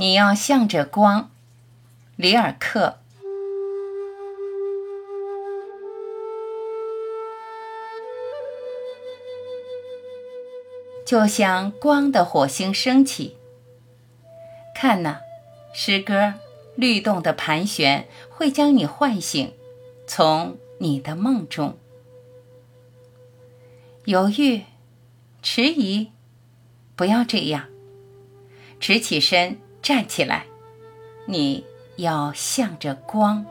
你要向着光，里尔克。就像光的火星升起。看呐，诗歌律动的盘旋会将你唤醒，从你的梦中。犹豫，迟疑，不要这样。直起身，站起来，你要向着光。